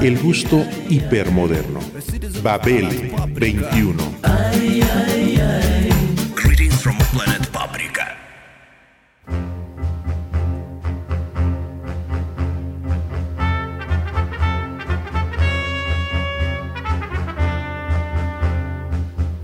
El gusto hipermoderno. Babel 21. Greetings from planet Paprika.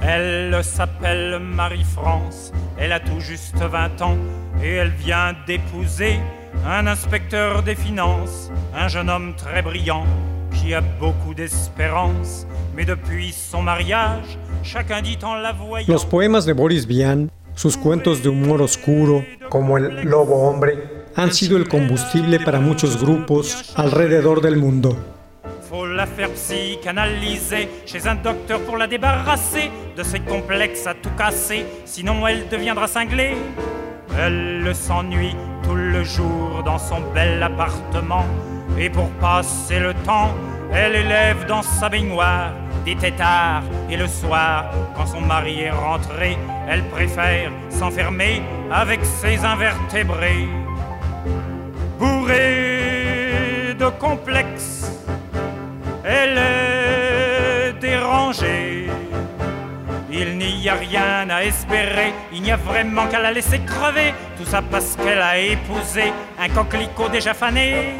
Elle s'appelle Marie-France, elle a tout juste 20 ans et elle vient d'épouser un inspecteur des finances, un jeune homme très brillant qui a beaucoup d'espérance. Mais depuis son mariage, chacun dit en la voyant... Los poemas de Boris Vian, sus cuentos de humor oscuro, como El Lobo Hombre, han sido el combustible para muchos grupos alrededor del mundo. Faut la faire psychanalyser chez un docteur pour la débarrasser de ses complexes à tout casser, sinon elle deviendra cinglée. Elle s'ennuie tout le jour dans son bel appartement, et pour passer le temps, elle élève dans sa baignoire des têtards, et le soir, quand son mari est rentré, elle préfère s'enfermer avec ses invertébrés. Bourrée de complexes, a rien à espérer, il n'y a vraiment qu'à la laisser crever. Tout ça parce qu'elle a épousé un coquelicot déjà fané.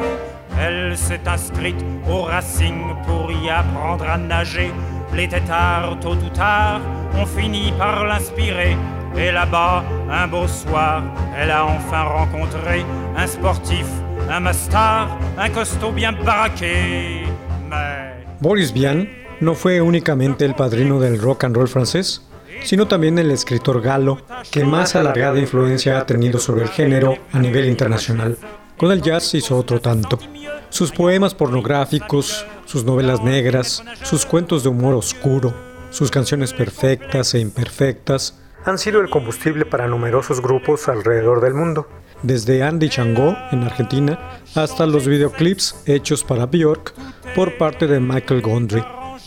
Elle s'est inscrite au Racing pour y apprendre à nager. Les têtards, tôt ou tard, ont fini par l'inspirer. Et là-bas, un beau soir, elle a enfin rencontré un sportif, un mastar, un costaud bien baraqué. Mais Boris Vian no fue únicamente el padrino del rock and roll francés, sino también el escritor galo que más alargada influencia ha tenido sobre el género a nivel internacional. Con el jazz hizo otro tanto. Sus poemas pornográficos, sus novelas negras, sus cuentos de humor oscuro, sus canciones perfectas e imperfectas han sido el combustible para numerosos grupos alrededor del mundo. Desde Andy Changó en Argentina hasta los videoclips hechos para Björk por parte de Michael Gondry,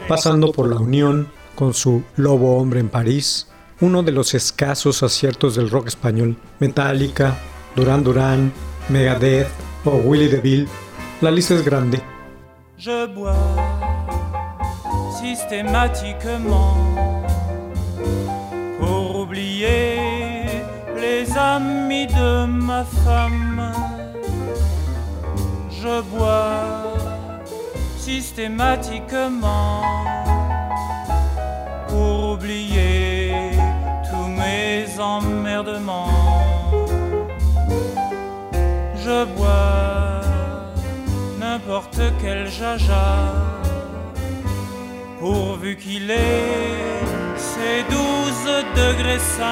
pasando por la unión con su Lobo Hombre en París, uno de los escasos aciertos del rock español, Metallica, Duran Duran, Megadeth o Willie DeVille. La lista es grande. je bois systématiquement pour oublier les amis de ma femme. Je bois systématiquement pour oublier tous mes emmerdements. Je bois n'importe quel jaja, pourvu qu'il ait ses 12 degrés 5.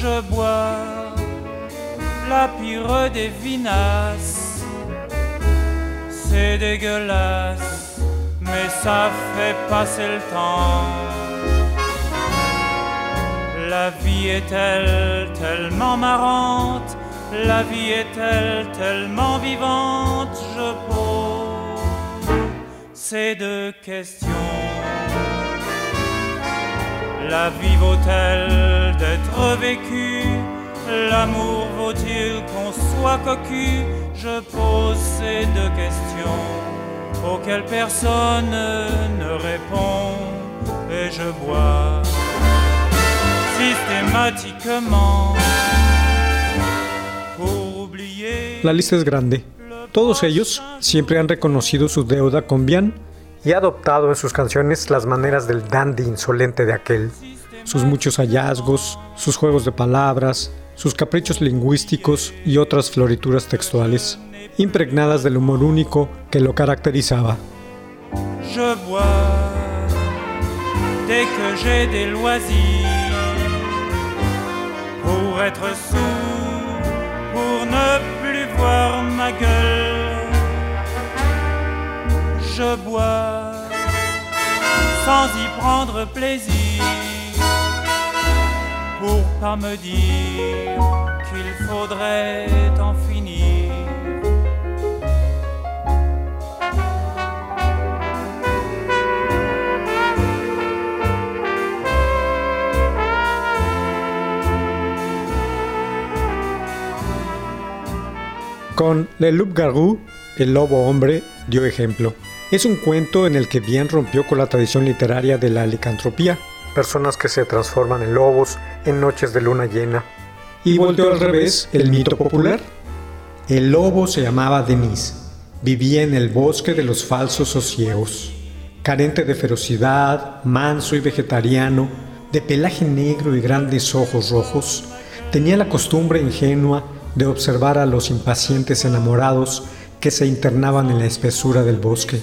Je bois la pire des vinasses, c'est dégueulasse, mais ça fait passer le temps. La vie est-elle tellement marrante La vie est-elle tellement vivante Je pose ces deux questions. La vie vaut-elle d'être vécue? L'amour vaut-il qu'on soit cocu? Je pose ces deux questions La lista es grande. Todos ellos siempre han reconocido su deuda con Bian y adoptado en sus canciones las maneras del dandy insolente de aquel. Sus muchos hallazgos, sus juegos de palabras, sus caprichos lingüísticos y otras florituras textuales, impregnadas del humor único que lo caracterizaba. je bois dès que j'ai des loisirs pour être sourd, pour ne plus voir ma gueule. je bois sans y prendre plaisir pour pas me dire qu'il faudrait en finir. Con Le Loup Garou, el lobo hombre, dio ejemplo. Es un cuento en el que bien rompió con la tradición literaria de la licantropía, personas que se transforman en lobos en noches de luna llena. Y volteó al revés el mito popular. El lobo se llamaba Denis, vivía en el bosque de los falsos sosiegos. Carente de ferocidad, manso y vegetariano, de pelaje negro y grandes ojos rojos, tenía la costumbre ingenua de observar a los impacientes enamorados que se internaban en la espesura del bosque.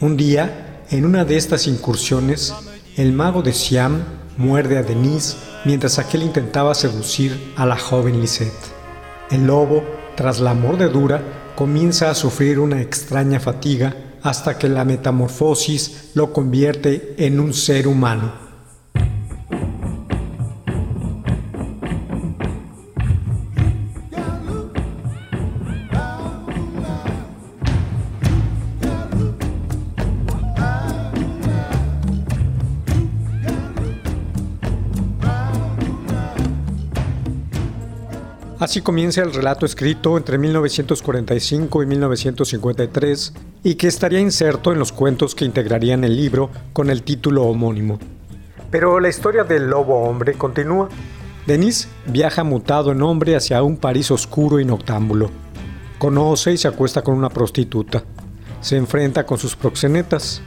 Un día, en una de estas incursiones, el mago de Siam muerde a Denise mientras aquel intentaba seducir a la joven Lisette. El lobo, tras la mordedura, comienza a sufrir una extraña fatiga hasta que la metamorfosis lo convierte en un ser humano. Así comienza el relato escrito entre 1945 y 1953 y que estaría inserto en los cuentos que integrarían el libro con el título homónimo. Pero la historia del lobo hombre continúa. Denis viaja mutado en hombre hacia un París oscuro y noctámbulo. Conoce y se acuesta con una prostituta. Se enfrenta con sus proxenetas.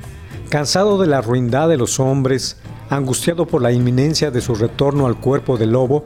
Cansado de la ruindad de los hombres, angustiado por la inminencia de su retorno al cuerpo del lobo,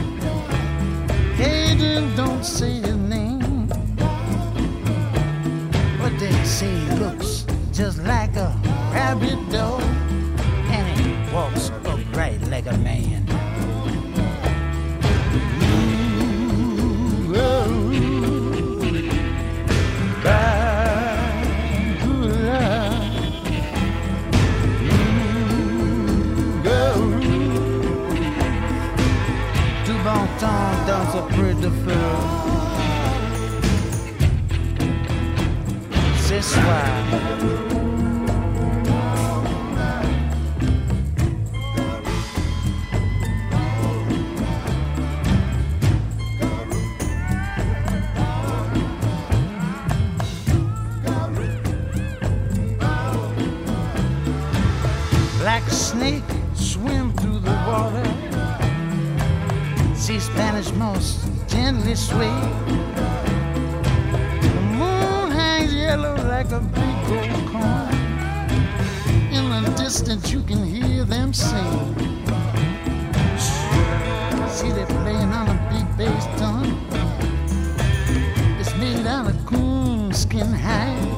Agent don't say his name, but they say he looks just like a rabbit dog, and he walks upright like a man. It's a pretty film. This why. Sway. The moon hangs yellow like a big gold coin. In the distance, you can hear them sing. See, they're playing on a big bass drum. It's made out of coonskin hide.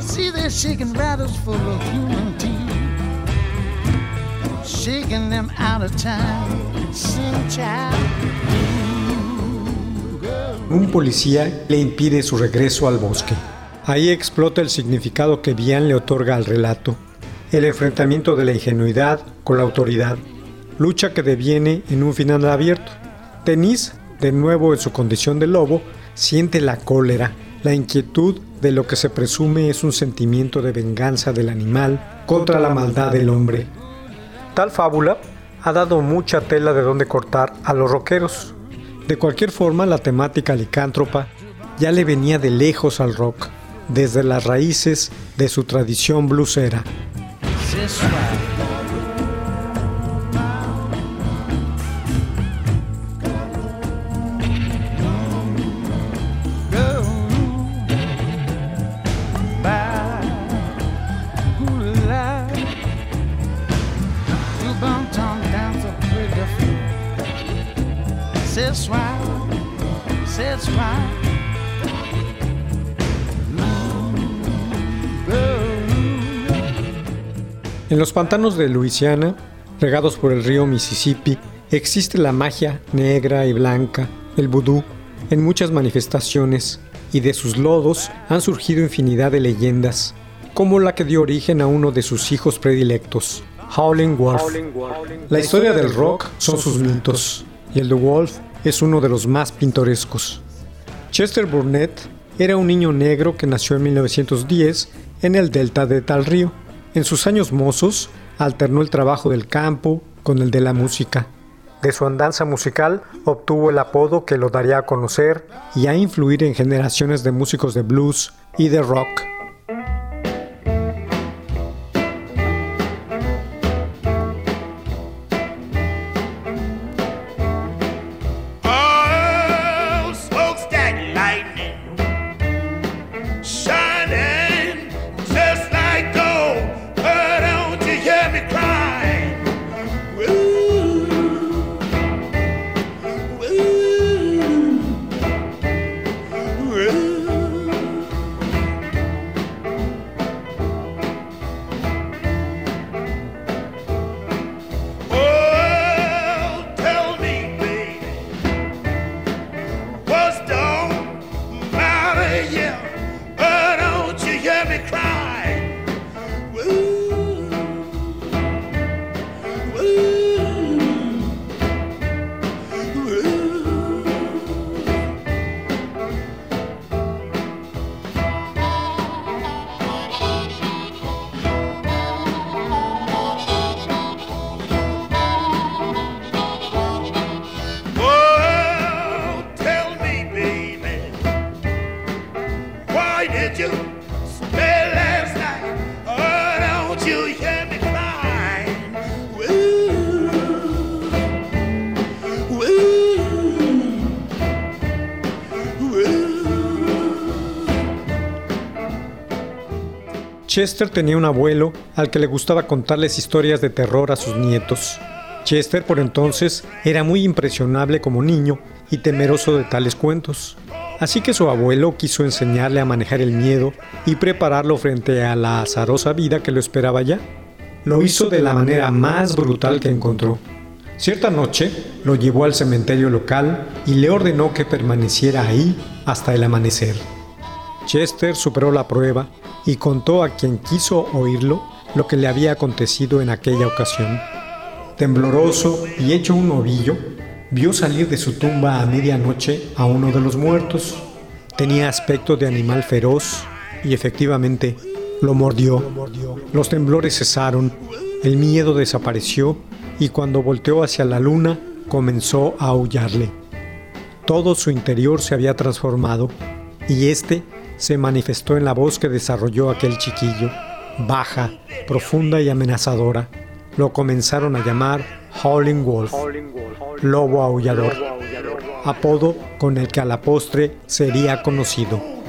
See, they're shaking rattles full of human teeth shaking. Un policía le impide su regreso al bosque. Ahí explota el significado que Bian le otorga al relato, el enfrentamiento de la ingenuidad con la autoridad, lucha que deviene en un final abierto. Denis, de nuevo en su condición de lobo, siente la cólera, la inquietud de lo que se presume es un sentimiento de venganza del animal contra la maldad del hombre. Tal fábula ha dado mucha tela de donde cortar a los rockeros. De cualquier forma, la temática licántropa ya le venía de lejos al rock, desde las raíces de su tradición bluesera. Los pantanos de Luisiana, regados por el río Mississippi, existe la magia negra y blanca, el vudú, en muchas manifestaciones, y de sus lodos han surgido infinidad de leyendas, como la que dio origen a uno de sus hijos predilectos, Howling Wolf. La historia del rock son sus mitos, y el de Wolf es uno de los más pintorescos. Chester Burnett era un niño negro que nació en 1910 en el delta de tal río. En sus años mozos, alternó el trabajo del campo con el de la música. De su andanza musical obtuvo el apodo que lo daría a conocer y a influir en generaciones de músicos de blues y de rock. Chester tenía un abuelo al que le gustaba contarles historias de terror a sus nietos. Chester por entonces era muy impresionable como niño y temeroso de tales cuentos. Así que su abuelo quiso enseñarle a manejar el miedo y prepararlo frente a la azarosa vida que lo esperaba ya. Lo hizo de la manera más brutal que encontró. Cierta noche lo llevó al cementerio local y le ordenó que permaneciera ahí hasta el amanecer. Chester superó la prueba y contó a quien quiso oírlo lo que le había acontecido en aquella ocasión. Tembloroso y hecho un ovillo, vio salir de su tumba a medianoche a uno de los muertos. Tenía aspecto de animal feroz y efectivamente lo mordió. Los temblores cesaron, el miedo desapareció y cuando volteó hacia la luna comenzó a aullarle. Todo su interior se había transformado y este se manifestó en la voz que desarrolló aquel chiquillo, baja, profunda y amenazadora. Lo comenzaron a llamar Howling Wolf, lobo aullador, apodo con el que a la postre sería conocido.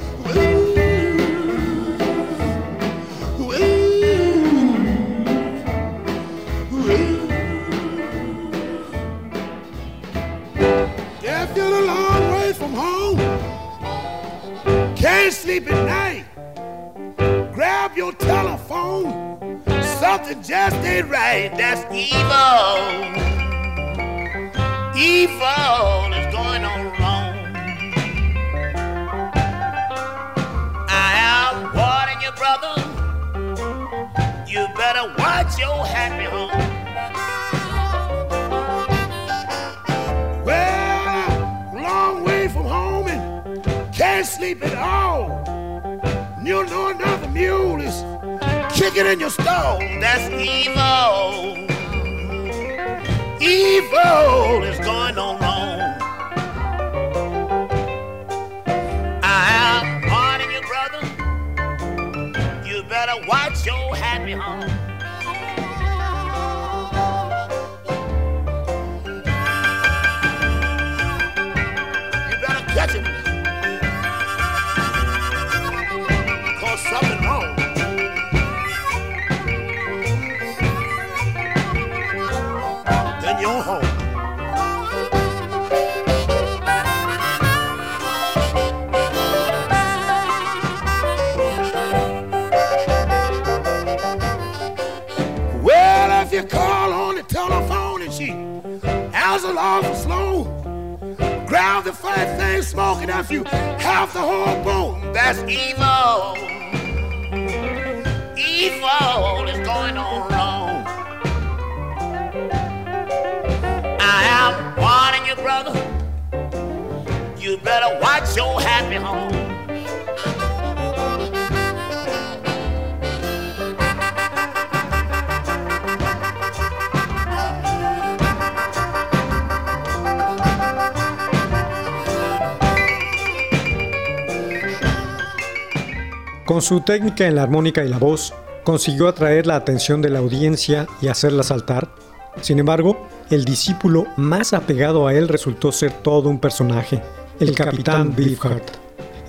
Can't sleep at all you know another mule is kicking in your stall. That's evil. Evil is going on wrong. I am warning you, brother. You better watch your happy home. If you call on the telephone and she howls along for slow, grab the fat thing smoking after you half the whole boat. That's evil. Evil is going on wrong. I am warning you, brother. You better watch your happy home. Con su técnica en la armónica y la voz, consiguió atraer la atención de la audiencia y hacerla saltar. Sin embargo, el discípulo más apegado a él resultó ser todo un personaje, el capitán Beefheart.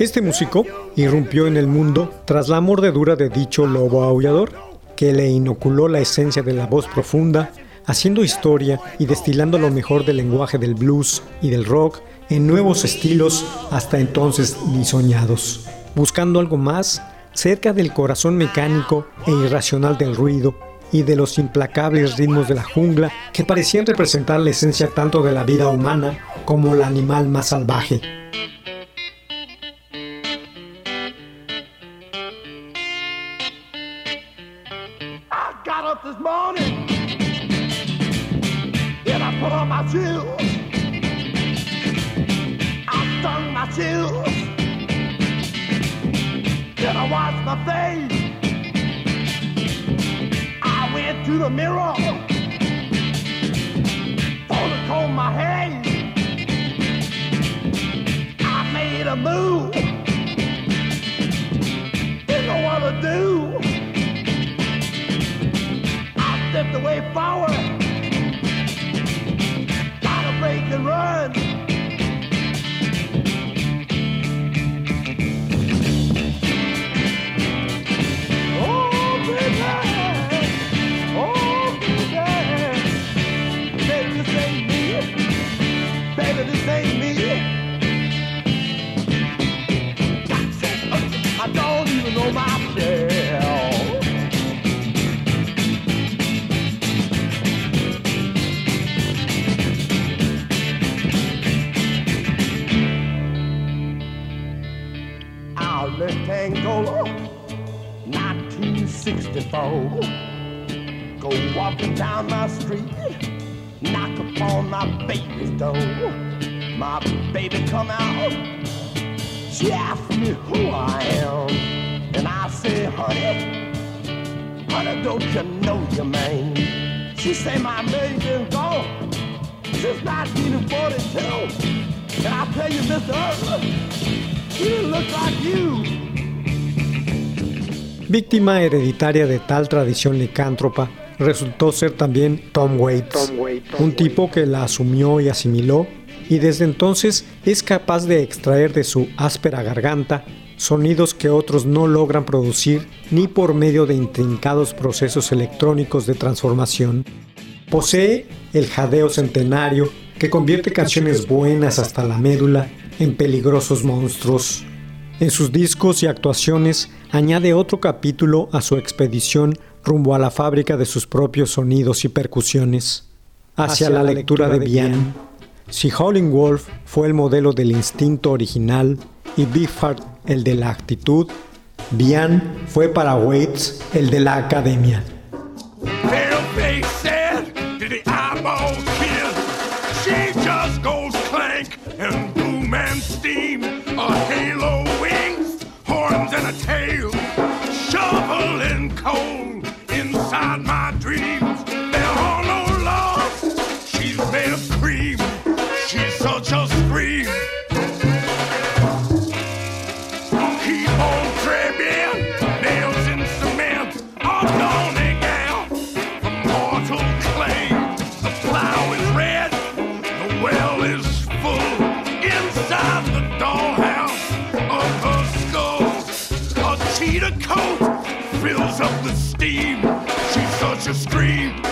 Este músico irrumpió en el mundo tras la mordedura de dicho lobo aullador, que le inoculó la esencia de la voz profunda, haciendo historia y destilando lo mejor del lenguaje del blues y del rock en nuevos estilos hasta entonces ni soñados, buscando algo más cerca del corazón mecánico e irracional del ruido y de los implacables ritmos de la jungla que parecían representar la esencia tanto de la vida humana como el animal más salvaje. Hey, I made a move. Go walking down my street, knock upon my baby's door. My baby come out, she asked me who I am, and I say, honey, honey, don't you know your man? She say my been gone since 1942, and I tell you, Mr. Earl, he look like you. Víctima hereditaria de tal tradición licántropa, resultó ser también Tom Waits, un tipo que la asumió y asimiló, y desde entonces es capaz de extraer de su áspera garganta sonidos que otros no logran producir ni por medio de intrincados procesos electrónicos de transformación. Posee el jadeo centenario que convierte canciones buenas hasta la médula en peligrosos monstruos. En sus discos y actuaciones añade otro capítulo a su expedición rumbo a la fábrica de sus propios sonidos y percusiones, hacia, la, lectura, de Bian. Si Howling Wolf fue el modelo del instinto original y Beefheart el de la actitud, Bian fue para Waits el de la academia. Coat fills up the steam. She's such a scream.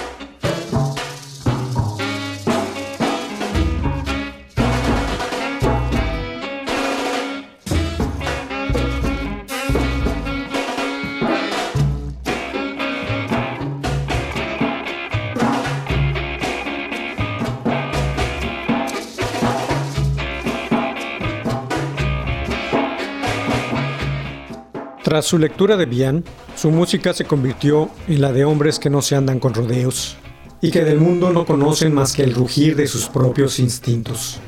Tras su lectura de Bian, su música se convirtió en la de hombres que no se andan con rodeos y que del mundo no conocen más que el rugir de sus propios instintos.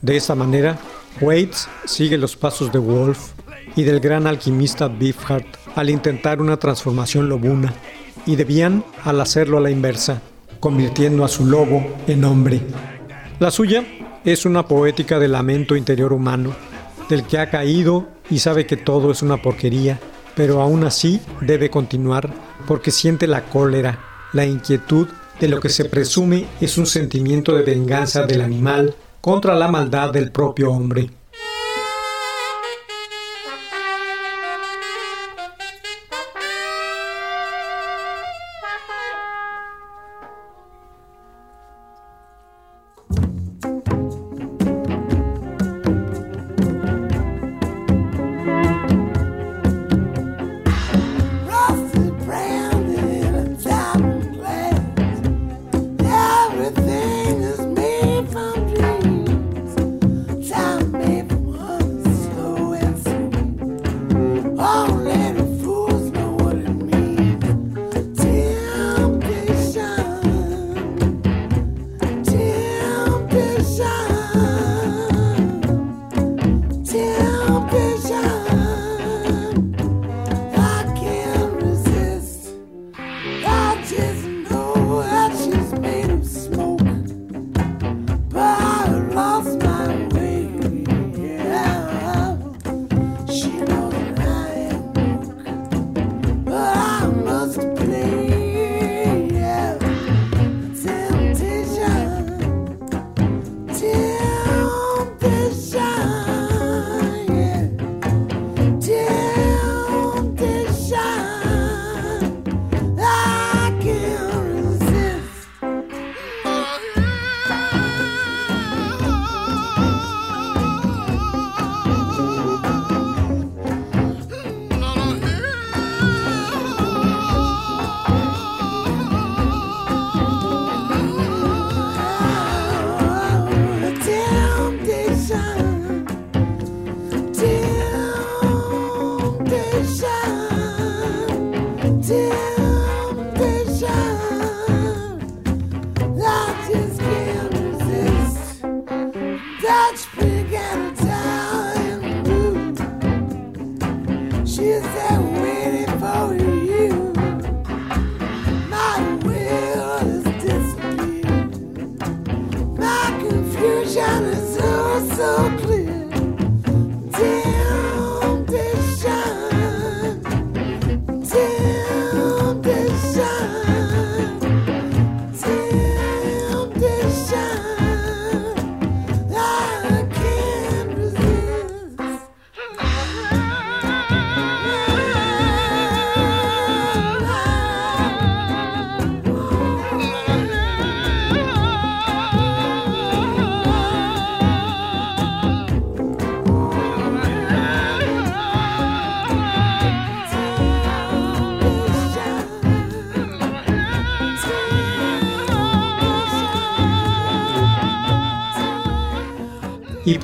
De esta manera, Waits sigue los pasos de Wolf y del gran alquimista Beefheart al intentar una transformación lobuna, y de Bian al hacerlo a la inversa, convirtiendo a su lobo en hombre. La suya es una poética de lamento interior humano, del que ha caído y sabe que todo es una porquería, pero aún así debe continuar porque siente la cólera, la inquietud de lo que se presume es un sentimiento de venganza del animal contra la maldad del propio hombre.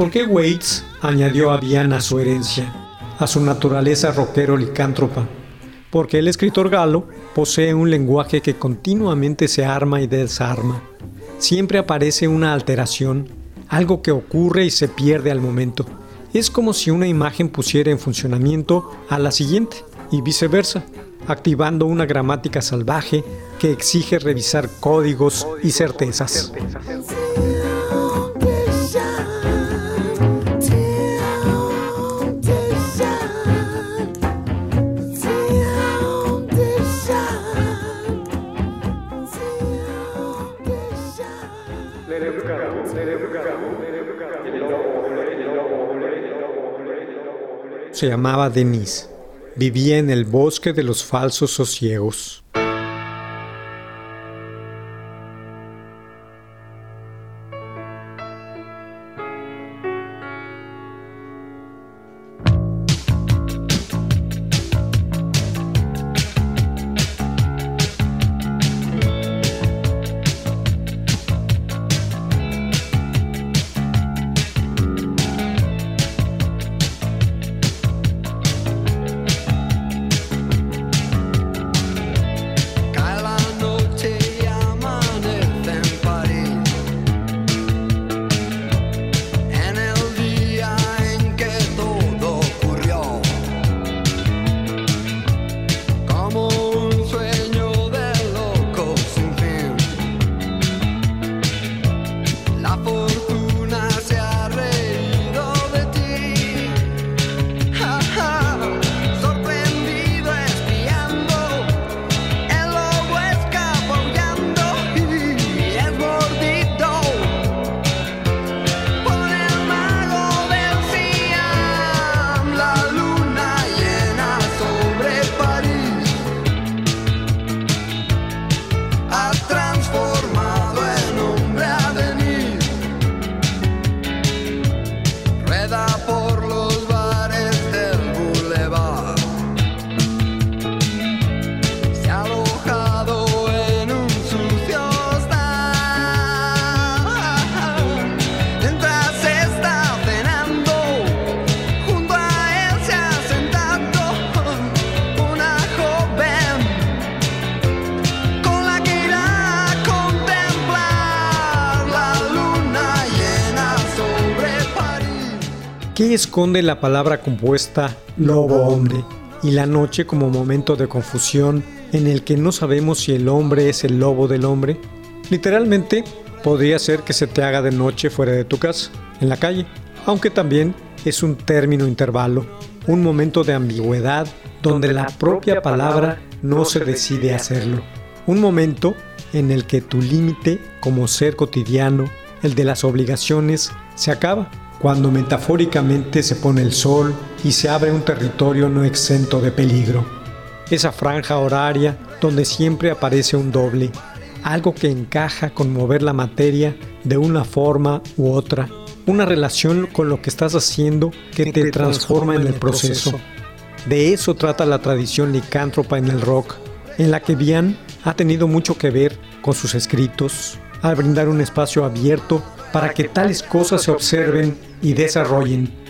Por qué Waits añadió a Bian a su herencia, a su naturaleza rockero licántropa? Porque el escritor galo posee un lenguaje que continuamente se arma y desarma. Siempre aparece una alteración, algo que ocurre y se pierde al momento. Es como si una imagen pusiera en funcionamiento a la siguiente y viceversa, activando una gramática salvaje que exige revisar códigos y certezas. Se llamaba Denise. Vivía en el bosque de los falsos sosiegos. ¿Qué esconde la palabra compuesta lobo-hombre y la noche como momento de confusión en el que no sabemos si el hombre es el lobo del hombre? Literalmente, podría ser que se te haga de noche fuera de tu casa, en la calle, aunque también es un término intervalo, un momento de ambigüedad donde la propia palabra no se decide hacerlo. Un momento en el que tu límite como ser cotidiano, el de las obligaciones, se acaba cuando metafóricamente se pone el sol y se abre un territorio no exento de peligro. Esa franja horaria donde siempre aparece un doble, algo que encaja con mover la materia de una forma u otra, una relación con lo que estás haciendo que te transforma en el proceso. De eso trata la tradición licántropa en el rock, en la que Bian ha tenido mucho que ver con sus escritos, al brindar un espacio abierto para que tales cosas se observen y desarrollen.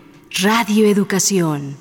Radio Educación